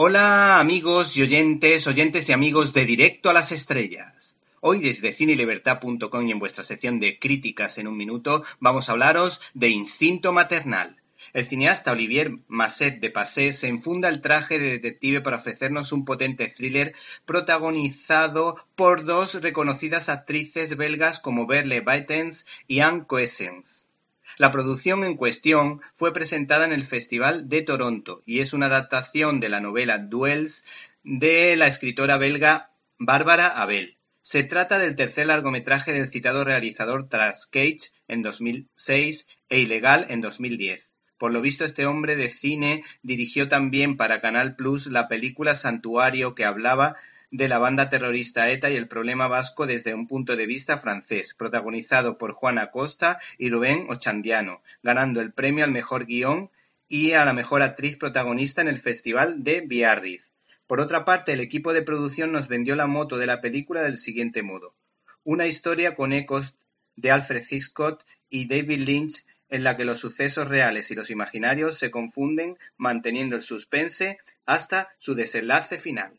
Hola amigos y oyentes, oyentes y amigos de Directo a las Estrellas. Hoy desde cinelibertad.com y en vuestra sección de críticas en un minuto vamos a hablaros de Instinto Maternal. El cineasta Olivier Masset de Passé se enfunda el traje de detective para ofrecernos un potente thriller protagonizado por dos reconocidas actrices belgas como Berle Baitens y Anne Coessens. La producción en cuestión fue presentada en el Festival de Toronto y es una adaptación de la novela Duels de la escritora belga Bárbara Abel. Se trata del tercer largometraje del citado realizador tras Cage en 2006 e Ilegal en 2010. Por lo visto este hombre de cine dirigió también para Canal Plus la película Santuario que hablaba de la banda terrorista ETA y el problema vasco desde un punto de vista francés, protagonizado por Juan Acosta y Rubén Ochandiano, ganando el premio al mejor guion y a la mejor actriz protagonista en el Festival de Biarritz. Por otra parte, el equipo de producción nos vendió la moto de la película del siguiente modo. Una historia con ecos de Alfred Hitchcock y David Lynch en la que los sucesos reales y los imaginarios se confunden manteniendo el suspense hasta su desenlace final.